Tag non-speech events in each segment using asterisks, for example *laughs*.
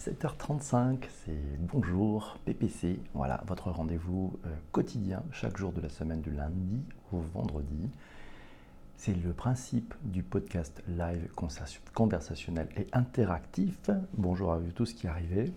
7h35, c'est bonjour PPC, voilà votre rendez-vous euh, quotidien chaque jour de la semaine du lundi au vendredi. C'est le principe du podcast live conversationnel et interactif. Bonjour à vous tous qui arrivez.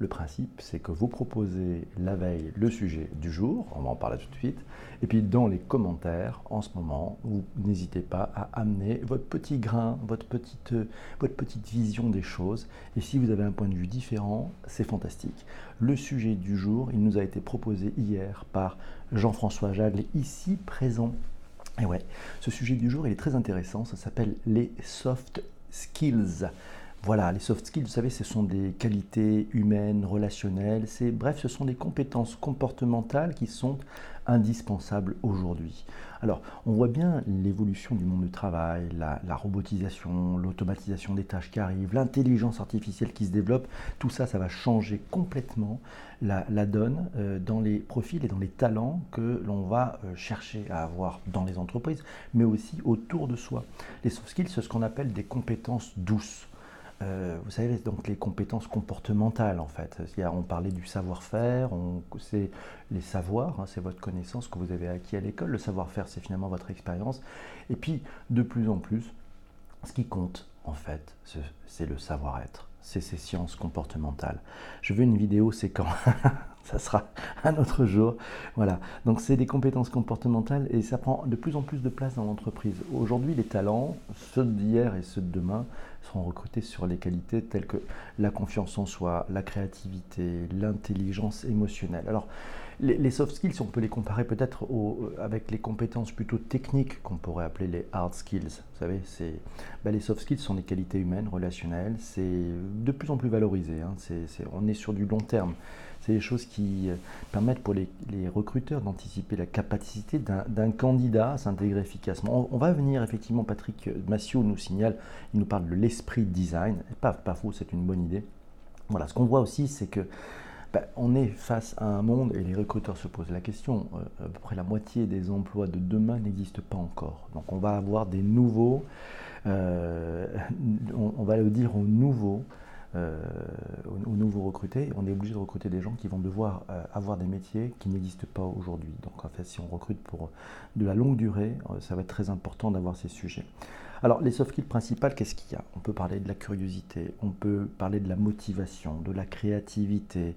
Le principe, c'est que vous proposez la veille le sujet du jour, on va en parler tout de suite, et puis dans les commentaires, en ce moment, vous n'hésitez pas à amener votre petit grain, votre petite, votre petite vision des choses, et si vous avez un point de vue différent, c'est fantastique. Le sujet du jour, il nous a été proposé hier par Jean-François Jagle, ici présent. Et ouais, ce sujet du jour, il est très intéressant, ça s'appelle les soft skills. Voilà, les soft skills, vous savez, ce sont des qualités humaines, relationnelles, c'est bref, ce sont des compétences comportementales qui sont indispensables aujourd'hui. Alors, on voit bien l'évolution du monde du travail, la, robotisation, l'automatisation des tâches qui arrivent, l'intelligence artificielle qui se développe, tout ça, ça va changer complètement la, donne euh, dans les profils et dans les talents que l'on va euh, chercher à avoir dans les entreprises, mais aussi autour de soi. Les soft skills, c'est ce qu'on appelle des compétences douces. Euh, vous savez, donc les compétences comportementales en fait. On parlait du savoir-faire, c'est les savoirs, hein, c'est votre connaissance que vous avez acquis à l'école. Le savoir-faire, c'est finalement votre expérience. Et puis, de plus en plus, ce qui compte en fait, c'est le savoir-être. C'est ces sciences comportementales. Je veux une vidéo, c'est quand *laughs* ça sera un autre jour. Voilà. Donc c'est des compétences comportementales et ça prend de plus en plus de place dans l'entreprise. Aujourd'hui, les talents, ceux d'hier et ceux de demain, seront recrutés sur les qualités telles que la confiance en soi, la créativité, l'intelligence émotionnelle. Alors, les, soft skills, on peut les comparer peut-être avec les compétences plutôt techniques qu'on pourrait appeler les hard skills. Vous savez, ben, les soft skills sont des qualités humaines, relationnelles. C'est de plus en plus valorisé. Hein. on est sur du long terme. C'est des choses qui euh, permettent pour les, recruteurs d'anticiper la capacité d'un candidat à s'intégrer efficacement. On, va venir effectivement, Patrick Massiot nous signale, il nous parle de l'esprit design. pas, pas faux, c'est une bonne idée. Voilà, ce qu'on voit aussi, c'est que ben, on est face à un monde, et les recruteurs se posent la question, euh, à peu près la moitié des emplois de demain n'existent pas encore. Donc on va avoir des nouveaux, euh, *laughs* on, va le dire aux nouveaux, euh, aux, nouveaux recrutés, on est obligé de recruter des gens qui vont devoir euh, avoir des métiers qui n'existent pas aujourd'hui. Donc en fait, si on recrute pour de la longue durée, euh, ça va être très important d'avoir ces sujets. Alors les soft skills principales, qu'est-ce qu'il y a? On peut parler de la curiosité, on peut parler de la motivation, de la créativité.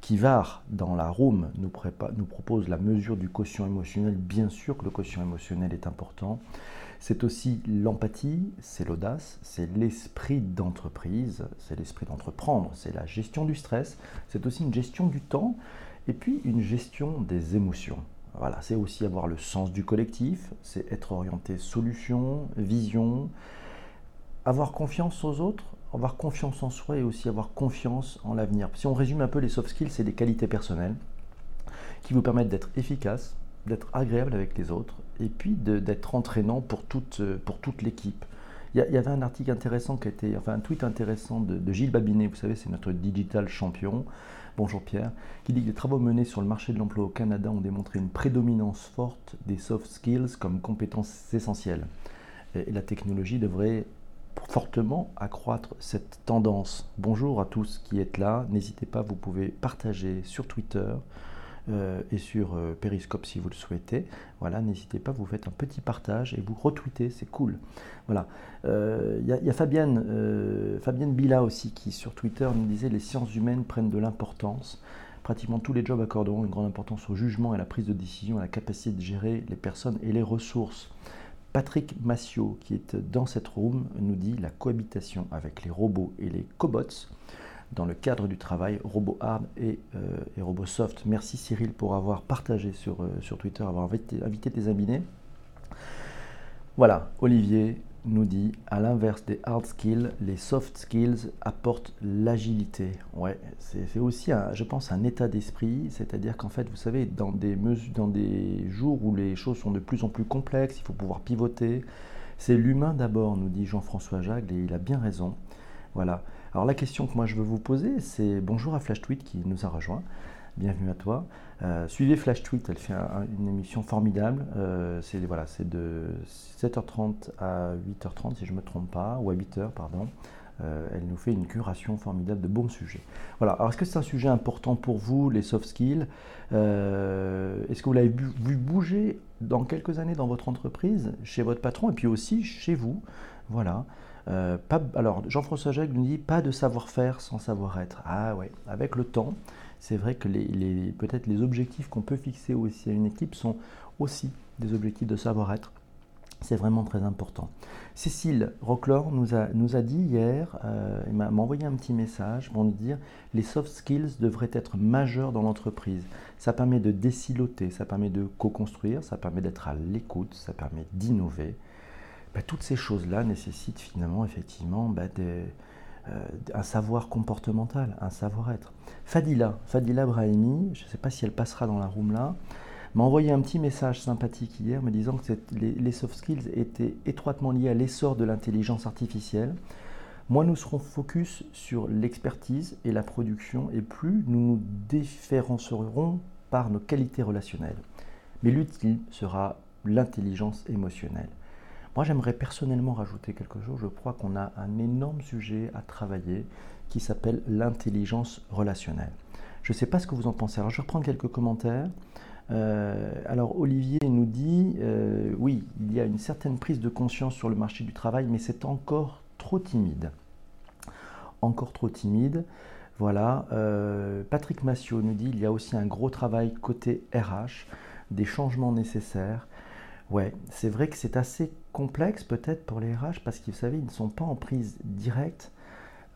Kivar, dans la room, nous, nous propose la mesure du quotient émotionnel. Bien sûr que le quotient émotionnel est important. C'est aussi l'empathie, c'est l'audace, c'est l'esprit d'entreprise, c'est l'esprit d'entreprendre, c'est la gestion du stress, c'est aussi une gestion du temps et puis une gestion des émotions. Voilà, c'est aussi avoir le sens du collectif, c'est être orienté solution, vision, avoir confiance aux autres, avoir confiance en soi et aussi avoir confiance en l'avenir. Si on résume un peu les soft skills, c'est des qualités personnelles qui vous permettent d'être efficace, d'être agréable avec les autres et puis d'être entraînant pour toute, pour toute l'équipe. Il y, avait un article intéressant qui été, enfin un tweet intéressant de, Gilles Babinet, vous savez, c'est notre digital champion. Bonjour Pierre, qui dit que les travaux menés sur le marché de l'emploi au Canada ont démontré une prédominance forte des soft skills comme compétences essentielles. Et, la technologie devrait fortement accroître cette tendance. Bonjour à tous qui êtes là, n'hésitez pas, vous pouvez partager sur Twitter, euh, et sur euh, Periscope si vous le souhaitez. Voilà, n'hésitez pas, vous faites un petit partage et vous retweetez, c'est cool. Voilà. Il euh, y, a Fabienne, Fabienne Bila aussi qui sur Twitter nous disait les sciences humaines prennent de l'importance. Pratiquement tous les jobs accorderont une grande importance au jugement et à la prise de décision, à la capacité de gérer les personnes et les ressources. Patrick Massiot, qui est dans cette room, nous dit la cohabitation avec les robots et les cobots dans le cadre du travail RoboHard et, euh, et RoboSoft. Merci Cyril pour avoir partagé sur, euh, sur Twitter, avoir invité, invité tes amis. Voilà, Olivier nous dit, à l'inverse des hard skills, les soft skills apportent l'agilité. Ouais, c'est aussi, je pense, un état d'esprit, c'est-à-dire qu'en fait, vous savez, dans des, dans des jours où les choses sont de plus en plus complexes, il faut pouvoir pivoter. C'est l'humain d'abord, nous dit Jean-François Jagle, et il a bien raison. Voilà. Alors la question que moi je veux vous poser, c'est bonjour à Flash Tweet qui nous a rejoint. Bienvenue à toi. Euh, suivez Flash Tweet, elle fait une émission formidable. Euh, c'est voilà, c'est de 7h30 à 8h30 si je ne me trompe pas, ou à 8h pardon. Euh, elle nous fait une curation formidable de bons sujets. Voilà. Alors, est-ce que c'est un sujet important pour vous, les soft skills? Est-ce que vous l'avez vu bouger dans quelques années dans votre entreprise, chez votre patron, et puis aussi chez vous? Voilà. Euh, alors, Jean-François Jacques nous dit pas de savoir-faire sans savoir-être. Ah ouais, avec le temps, c'est vrai que peut-être les objectifs qu'on peut fixer aussi à une équipe sont aussi des objectifs de savoir-être. C'est vraiment très important. Cécile Rocklor nous a, nous a dit hier, euh, il m'a envoyé un petit message pour nous dire les soft skills devraient être majeurs dans l'entreprise. Ça permet de déciloter, ça permet de co-construire, ça permet d'être à l'écoute, ça permet d'innover. Bah, toutes ces choses-là nécessitent finalement effectivement bah, euh, un savoir comportemental, un savoir-être. Fadila, Fadila Brahimi, je ne sais pas si elle passera dans la room là, m'a envoyé un petit message sympathique hier me disant que les, soft skills étaient étroitement liés à l'essor de l'intelligence artificielle. Moins nous serons focus sur l'expertise et la production et plus nous nous différencierons par nos qualités relationnelles. Mais l'utile sera l'intelligence émotionnelle. Moi, j'aimerais personnellement rajouter quelque chose. Je crois qu'on a un énorme sujet à travailler qui s'appelle l'intelligence relationnelle. Je ne sais pas ce que vous en pensez. Alors, je vais reprendre quelques commentaires. Euh, alors Olivier nous dit, euh, oui, il y a une certaine prise de conscience sur le marché du travail, mais c'est encore trop timide. Encore trop timide. Voilà. Euh, Patrick Massiot nous dit, il y a aussi un gros travail côté RH, des changements nécessaires. Ouais, c'est vrai que c'est assez complexe peut-être pour les RH parce qu'ils, ils ne sont pas en prise directe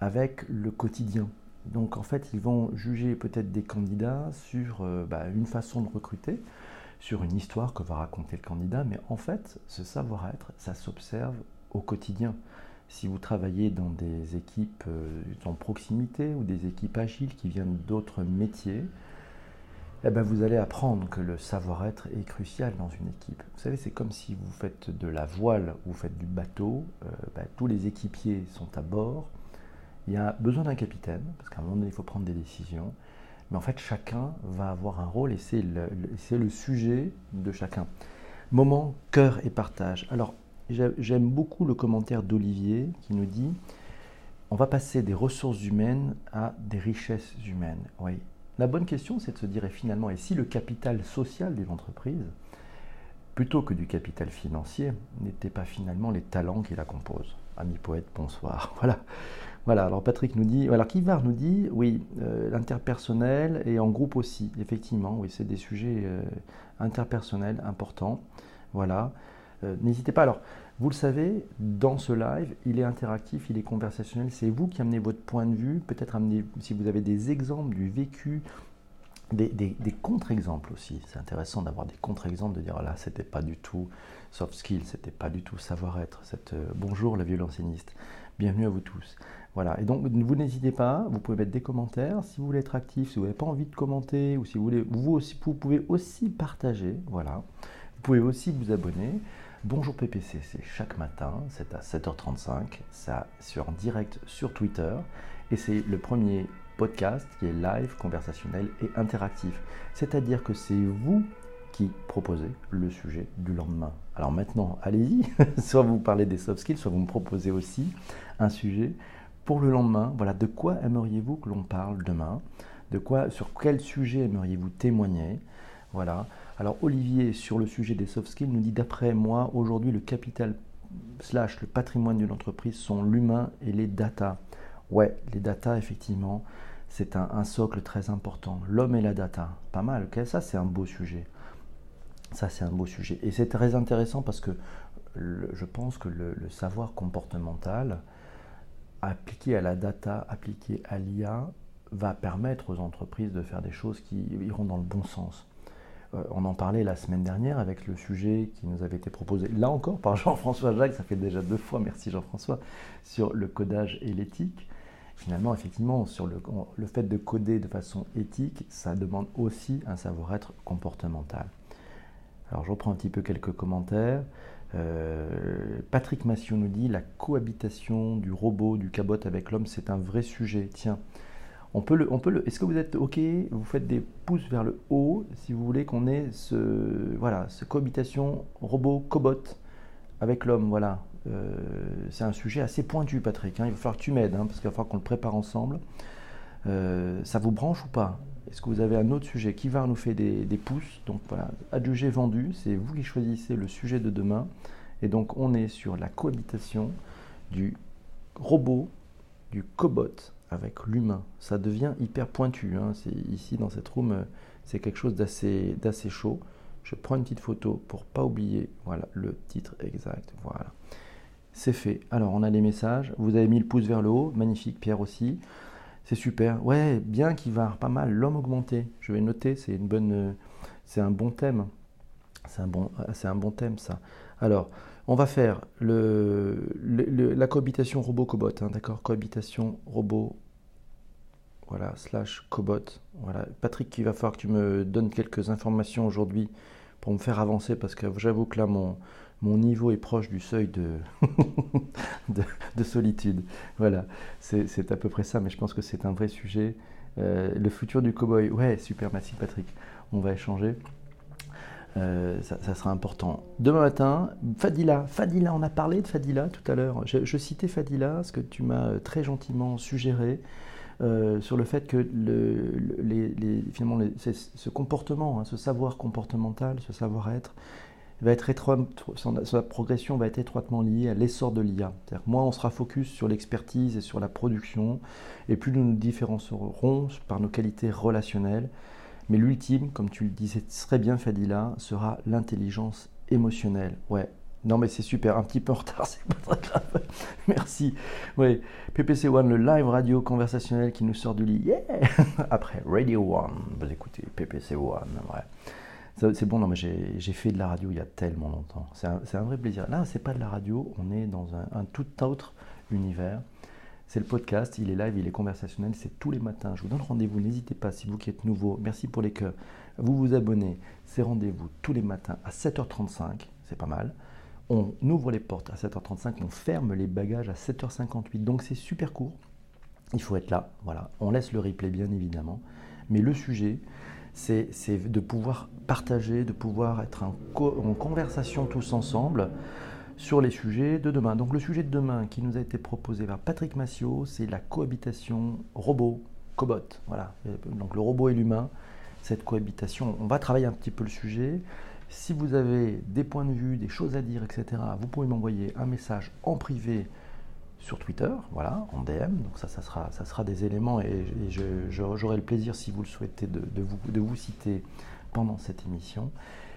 avec le quotidien. Donc en fait, ils vont juger peut-être des candidats sur euh, bah, une façon de recruter, sur une histoire que va raconter le candidat, mais en fait, ce savoir-être, ça s'observe au quotidien. Si vous travaillez dans des équipes euh, en proximité ou des équipes agiles qui viennent d'autres métiers, eh ben vous allez apprendre que le savoir-être est crucial dans une équipe. Vous savez, c'est comme si vous faites de la voile ou vous faites du bateau, euh, ben, tous les équipiers sont à bord, il y a besoin d'un capitaine, parce qu'à un moment donné, il faut prendre des décisions. Mais en fait, chacun va avoir un rôle et c'est le, le, sujet de chacun. Moment, cœur et partage. Alors, j'aime beaucoup le commentaire d'Olivier qui nous dit on va passer des ressources humaines à des richesses humaines. Oui. La bonne question, c'est de se dire, et finalement, et si le capital social d'une entreprise, plutôt que du capital financier, n'était pas finalement les talents qui la composent? Ami poète, bonsoir. *laughs* Voilà. Voilà, alors Patrick nous dit, alors Kivar nous dit, oui, euh, l'interpersonnel et en groupe aussi, effectivement, oui, c'est des sujets euh, interpersonnels importants. Voilà, euh, n'hésitez pas. Alors, vous le savez, dans ce live, il est interactif, il est conversationnel, c'est vous qui amenez votre point de vue, peut-être amener, si vous avez des exemples du vécu, des, contre-exemples aussi. C'est intéressant d'avoir des contre-exemples, de dire là, c'était pas du tout soft skill, c'était pas du tout savoir-être. Cette, bonjour la violoncéniste, bienvenue à vous tous. Voilà, et donc vous n'hésitez pas, vous pouvez mettre des commentaires. Si vous voulez être actif, si vous n'avez pas envie de commenter, ou si vous voulez, vous, aussi, vous pouvez aussi partager. Voilà, vous pouvez aussi vous abonner. Bonjour PPC, c'est chaque matin, c'est à 7h35, ça sur direct sur Twitter, et c'est le premier podcast qui est live, conversationnel et interactif. C'est-à-dire que c'est vous qui proposez le sujet du lendemain. Alors maintenant, allez-y, *laughs* soit vous parlez des soft skills, soit vous me proposez aussi un sujet pour le lendemain, voilà, de quoi aimeriez-vous que l'on parle demain? De quoi, sur quel sujet aimeriez-vous témoigner? Voilà. Alors Olivier, sur le sujet des soft skills, nous dit d'après moi, aujourd'hui, le capital slash le patrimoine d'une entreprise sont l'humain et les data. Ouais, les data, effectivement, c'est un, socle très important. L'homme et la data, pas mal. ok ça, c'est un beau sujet. Ça, c'est un beau sujet. Et c'est très intéressant parce que je pense que le savoir comportemental, appliqué à la data, appliqué à l'IA, va permettre aux entreprises de faire des choses qui iront dans le bon sens. Euh, on en parlait la semaine dernière avec le sujet qui nous avait été proposé, là encore par *laughs* Jean-François Jacques, ça fait déjà deux fois, merci Jean-François, sur le codage et l'éthique. Finalement, effectivement, sur le, fait de coder de façon éthique, ça demande aussi un savoir-être comportemental. Alors je reprends un petit peu quelques commentaires. Euh, Patrick Massiot nous dit la cohabitation du robot, du cabot avec l'homme, c'est un vrai sujet. Tiens, on peut le, peut le. Est-ce que vous êtes ok Vous faites des pouces vers le haut si vous voulez qu'on ait ce, voilà, ce cohabitation robot cobot avec l'homme. Voilà. c'est un sujet assez pointu, Patrick. Hein. Il va falloir que tu m'aides, hein, parce qu'il va falloir qu'on le prépare ensemble. ça vous branche ou pas? Est-ce que vous avez un autre sujet Qui va nous faire des, des pouces? Donc voilà, adjugé vendu, c'est vous qui choisissez le sujet de demain. Et donc on est sur la cohabitation du robot, du cobot avec l'humain. Ça devient hyper pointu. Hein. Ici dans cette room, euh, c'est quelque chose d'assez chaud. Je prends une petite photo pour pas oublier. Voilà le titre exact. Voilà. C'est fait. Alors on a les messages. Vous avez mis le pouce vers le haut. Magnifique. Pierre aussi. C'est super. Ouais, bien qui va. Pas mal. L'homme augmenté. Je vais noter. C'est une bonne. Euh, c'est un bon thème. C'est un bon. C'est un bon thème ça. Alors. On va faire le, la cohabitation robot-cobot, hein, d'accord? Cohabitation robot, voilà, slash cobot. Voilà. Patrick, il va falloir que tu me donnes quelques informations aujourd'hui pour me faire avancer parce que j'avoue que là, mon, mon niveau est proche du seuil de, *laughs* de, solitude. Voilà, c'est à peu près ça, mais je pense que c'est un vrai sujet. Euh, le futur du cowboy, ouais, super, merci Patrick. On va échanger. Euh, ça, sera important. Demain matin, Fadila. Fadila, on a parlé de Fadila tout à l'heure. Je, citais Fadila, ce que tu m'as euh, très gentiment suggéré, euh, sur le fait que finalement ce comportement, hein, ce savoir comportemental, ce savoir-être, va être sa progression va être étroitement liée à l'essor de l'IA. Moins on sera focus sur l'expertise et sur la production, et plus nous nous différencierons par nos qualités relationnelles mais l'ultime, comme tu le disais très bien Fadila, sera l'intelligence émotionnelle. Ouais. Non mais c'est super, un petit peu en retard, *laughs* c'est pas très grave. Merci. Oui, PPC One, le live radio conversationnel qui nous sort du lit. Yeah *laughs* Après Radio One, vous écoutez PPC One, ouais. C'est bon, non mais j'ai fait de la radio il y a tellement longtemps. C'est un, vrai plaisir. Là, c'est pas de la radio, on est dans un tout autre univers. C'est le podcast, il est live, il est conversationnel, c'est tous les matins. Je vous donne rendez-vous, n'hésitez pas, si vous qui êtes nouveau, merci pour les cœurs, vous vous abonnez. C'est rendez-vous tous les matins à 7h35, c'est pas mal. On ouvre les portes à 7h35, on ferme les bagages à 7h58, donc c'est super court. Il faut être là, voilà. On laisse le replay bien évidemment, mais le sujet, c'est de pouvoir partager, de pouvoir être en conversation tous ensemble sur les sujets de demain. Donc le sujet de demain qui nous a été proposé par Patrick Massiot, c'est la cohabitation robot-cobot. Voilà, donc le robot et l'humain, cette cohabitation. On va travailler un petit peu le sujet. Si vous avez des points de vue, des choses à dire, etc., vous pouvez m'envoyer un message en privé sur Twitter, voilà, en DM. Donc ça, ça sera, ça sera des éléments et, j'aurai le plaisir, si vous le souhaitez, de, vous, de vous citer pendant cette émission.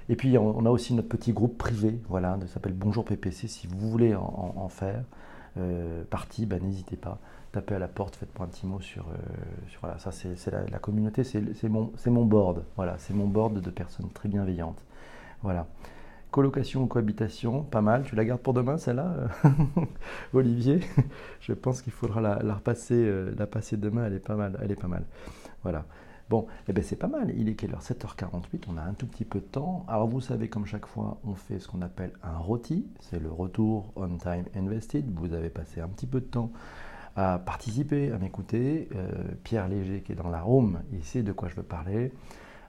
Et puis on, a aussi notre petit groupe privé, voilà, ça s'appelle Bonjour PPC. Si vous voulez en, faire euh, partie, ben, n'hésitez pas. Tapez à la porte, faites-moi un petit mot sur, euh, voilà, ça c'est la, communauté, c'est mon, mon board, voilà, c'est mon board de personnes très bienveillantes. Voilà. Colocation ou cohabitation, pas mal. Tu la gardes pour demain, celle-là, *laughs* Olivier? Je pense qu'il faudra euh, la passer demain. Elle est pas mal. Elle est pas mal. Voilà. Bon, eh ben c'est pas mal. Il est quelle heure? 7h48, on a un tout petit peu de temps. Alors vous savez, comme chaque fois, on fait ce qu'on appelle un roti. C'est le retour on time invested. Vous avez passé un petit peu de temps à participer, à m'écouter. Euh, Pierre Léger qui est dans la room, il sait de quoi je veux parler.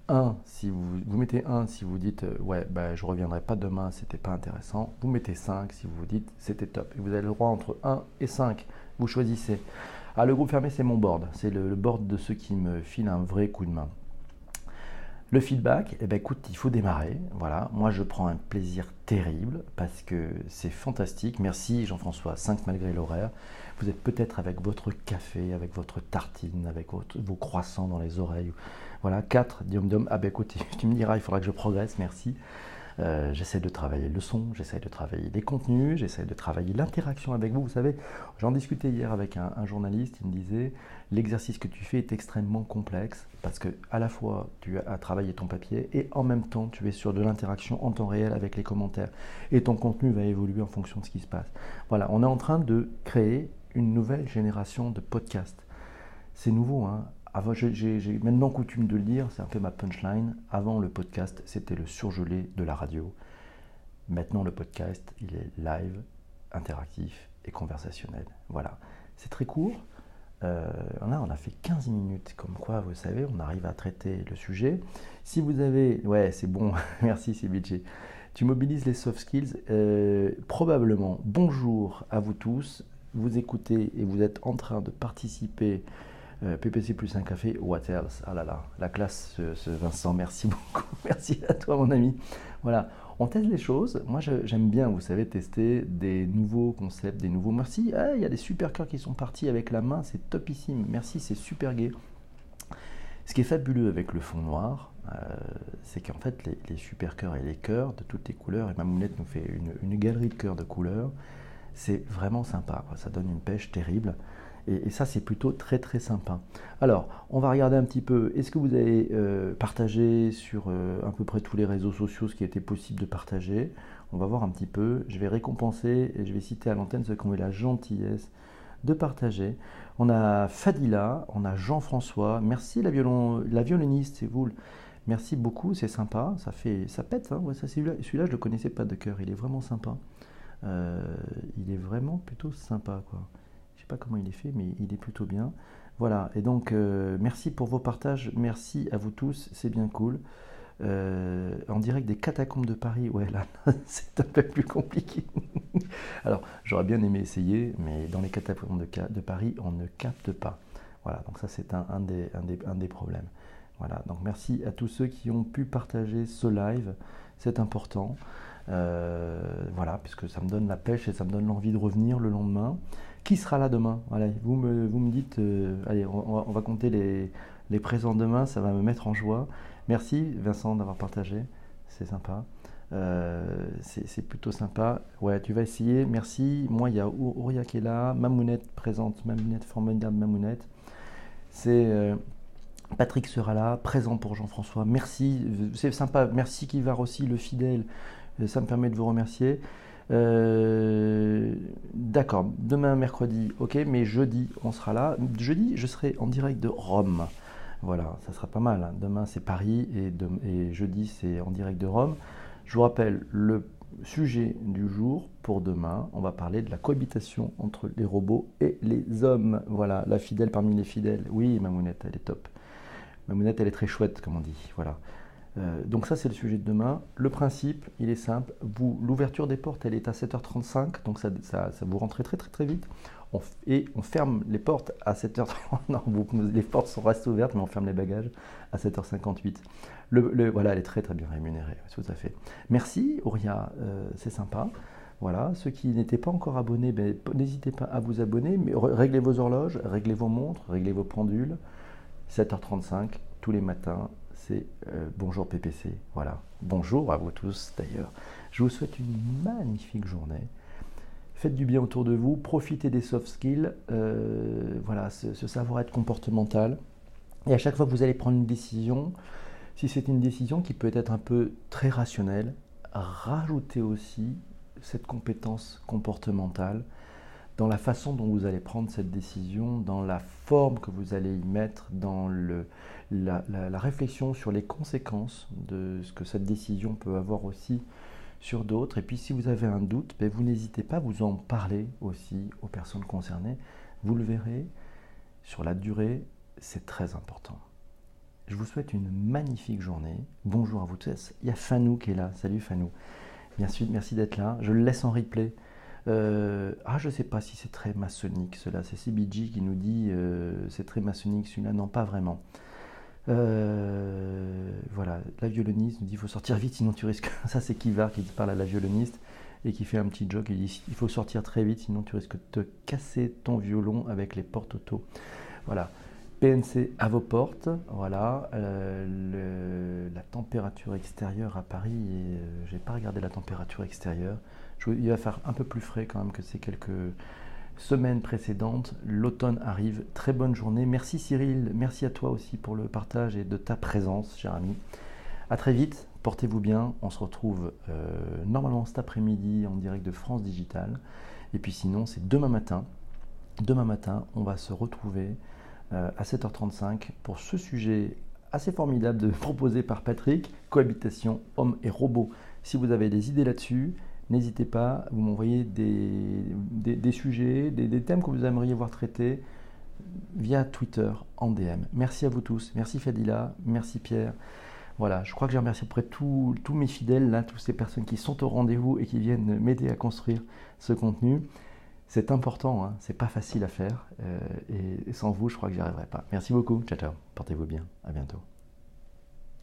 1, si vous, vous mettez 1 si vous dites euh, ouais ben, je reviendrai pas demain, c'était pas intéressant. Vous mettez 5 si vous dites c'était top. Et vous avez le droit entre 1 et 5. Vous choisissez. Ah, le groupe fermé, c'est mon board. C'est le, board de ceux qui me filent un vrai coup de main. Le feedback, eh ben, écoute, il faut démarrer. Voilà, moi je prends un plaisir terrible parce que c'est fantastique. Merci Jean-François, 5 malgré l'horaire. Vous êtes peut-être avec votre café, avec votre tartine, avec vos croissants dans les oreilles. Voilà, 4, diom diom. Ah ben écoute, *laughs* tu me diras, il faudra que je progresse, merci. Euh, j'essaie de travailler le son, j'essaie de travailler les contenus, j'essaie de travailler l'interaction avec vous. Vous savez, j'en discutais hier avec un, journaliste, il me disait l'exercice que tu fais est extrêmement complexe parce que à la fois tu as travaillé ton papier et en même temps tu es sur de l'interaction en temps réel avec les commentaires et ton contenu va évoluer en fonction de ce qui se passe. Voilà, on est en train de créer une nouvelle génération de podcasts. C'est nouveau, hein j'ai maintenant coutume de le dire, c'est un peu ma punchline. Avant le podcast, c'était le surgelé de la radio. Maintenant, le podcast, il est live, interactif et conversationnel. Voilà. C'est très court. Euh, a, on a fait 15 minutes, comme quoi, vous savez, on arrive à traiter le sujet. Si vous avez. Ouais, c'est bon, *laughs* merci, c'est tu mobilises les soft skills. Euh, probablement, bonjour à vous tous. Vous écoutez et vous êtes en train de participer. PPC plus un café, what else? Ah là là, la classe, ce Vincent, merci *laughs* beaucoup. merci à toi, mon ami. Voilà, on teste les choses. Moi, j'aime bien, vous savez, tester des nouveaux concepts, des nouveaux. Merci. Ah, il y a des super cœurs qui sont partis avec la main, c'est topissime. Merci, c'est super gai. Ce qui est fabuleux avec le fond noir, euh, c'est qu'en fait, les, super cœurs et les cœurs de toutes les couleurs, et Mamounette nous fait une, galerie de cœurs de couleurs, c'est vraiment sympa. Ça donne une pêche terrible. Et, ça, c'est plutôt très très sympa. Alors, on va regarder un petit peu. Est-ce que vous avez euh, partagé sur euh, à peu près tous les réseaux sociaux ce qui était possible de partager? On va voir un petit peu. Je vais récompenser et je vais citer à l'antenne ceux qui ont eu la gentillesse de partager. On a Fadila, on a Jean-François. Merci la, violon, la violoniste, c'est vous. Merci beaucoup, c'est sympa. Ça fait, ça pète. Hein. celui-là, celui-là, je le connaissais pas de cœur. Il est vraiment sympa. Euh, il est vraiment plutôt sympa, quoi pas comment il est fait, mais il est plutôt bien. Voilà, et donc euh, merci pour vos partages, merci à vous tous, c'est bien cool. Euh, en direct des catacombes de Paris, ouais, là, *laughs* c'est un peu plus compliqué. *laughs* Alors, j'aurais bien aimé essayer, mais dans les catacombes de, Paris, on ne capte pas. Voilà, donc ça, c'est un, des, un, des, problèmes. Voilà, donc merci à tous ceux qui ont pu partager ce live, c'est important. Euh, voilà, puisque ça me donne la pêche et ça me donne l'envie de revenir le lendemain. Qui sera là demain? Allez, vous me, vous me dites, euh, allez, on, va compter les, présents demain, ça va me mettre en joie. Merci Vincent d'avoir partagé, c'est sympa. Euh, c'est plutôt sympa. Ouais, tu vas essayer, merci. Moi, il y a Ouria qui est là, Mamounette présente, Mamounette, formidable Mamounette. C'est. Euh, Patrick sera là, présent pour Jean-François. Merci, c'est sympa. Merci Kivar aussi, le fidèle. Ça me permet de vous remercier. D'accord, demain mercredi, ok, mais jeudi on sera là. Jeudi je serai en direct de Rome. Voilà, ça sera pas mal. Hein. Demain c'est Paris et, jeudi c'est en direct de Rome. Je vous rappelle le sujet du jour pour demain. On va parler de la cohabitation entre les robots et les hommes. Voilà, la fidèle parmi les fidèles. Oui, Mamounette, elle est top. Mamounette, elle est très chouette, comme on dit. Voilà. Euh, donc ça c'est le sujet de demain. Le principe, il est simple. L'ouverture des portes, elle est à 7h35, donc ça, ça, vous rentrez très très très vite. et on ferme les portes à 7h30. *laughs* non, les portes sont restées ouvertes, mais on ferme les bagages à 7h58. Le, voilà, elle est très très bien rémunérée, tout à fait. Merci Auria, euh, c'est sympa. Voilà, ceux qui n'étaient pas encore abonnés, ben, n'hésitez pas à vous abonner, mais réglez vos horloges, réglez vos montres, réglez vos pendules. 7h35 tous les matins, c'est euh, bonjour PPC. Voilà. Bonjour à vous tous d'ailleurs. Je vous souhaite une magnifique journée. Faites du bien autour de vous, profitez des soft skills, euh, voilà, ce, savoir-être comportemental. Et à chaque fois que vous allez prendre une décision, si c'est une décision qui peut être un peu très rationnelle, rajoutez aussi cette compétence comportementale dans la façon dont vous allez prendre cette décision, dans la forme que vous allez y mettre, dans la, réflexion sur les conséquences de ce que cette décision peut avoir aussi sur d'autres. Et puis si vous avez un doute, ben, vous n'hésitez pas à vous en parler aussi aux personnes concernées. Vous le verrez, sur la durée, c'est très important. Je vous souhaite une magnifique journée. Bonjour à vous tous. Il y a Fanou qui est là. Salut Fanou. Merci, merci d'être là. Je le laisse en replay. Euh, ah, je ne sais pas si c'est très maçonnique cela. C'est CBG qui nous dit euh, c'est très maçonnique celui-là. Non, pas vraiment. Euh, voilà, la violoniste nous dit il faut sortir vite sinon tu risques. *laughs* Ça, c'est Kivar qui parle à la violoniste et qui fait un petit joke. Il dit il faut sortir très vite sinon tu risques de te casser ton violon avec les portes auto. Voilà. PNC à vos portes, voilà. la température extérieure à Paris, je n'ai pas regardé la température extérieure il va faire un peu plus frais quand même que ces quelques semaines précédentes. L'automne arrive. Très bonne journée. Merci Cyril. Merci à toi aussi pour le partage et de ta présence, cher ami. À très vite. Portez-vous bien. On se retrouve euh, normalement cet après-midi en direct de France Digital. Et puis sinon, c'est demain matin. Demain matin, on va se retrouver euh, à 7h35 pour ce sujet assez formidable de, *laughs* proposé par Patrick, cohabitation homme et robot. Si vous avez des idées là-dessus, N'hésitez pas, vous m'envoyez des, sujets, des, thèmes que vous aimeriez voir traités via Twitter en DM. Merci à vous tous. Merci Fadila. Merci Pierre. Voilà, je crois que j'ai remercié près tous mes fidèles, toutes ces personnes qui sont au rendez-vous et qui viennent m'aider à construire ce contenu. C'est important, hein, c'est pas facile à faire. Euh, et sans vous, je crois que j'y arriverai pas. Merci beaucoup. Ciao, ciao. Portez-vous bien. À bientôt.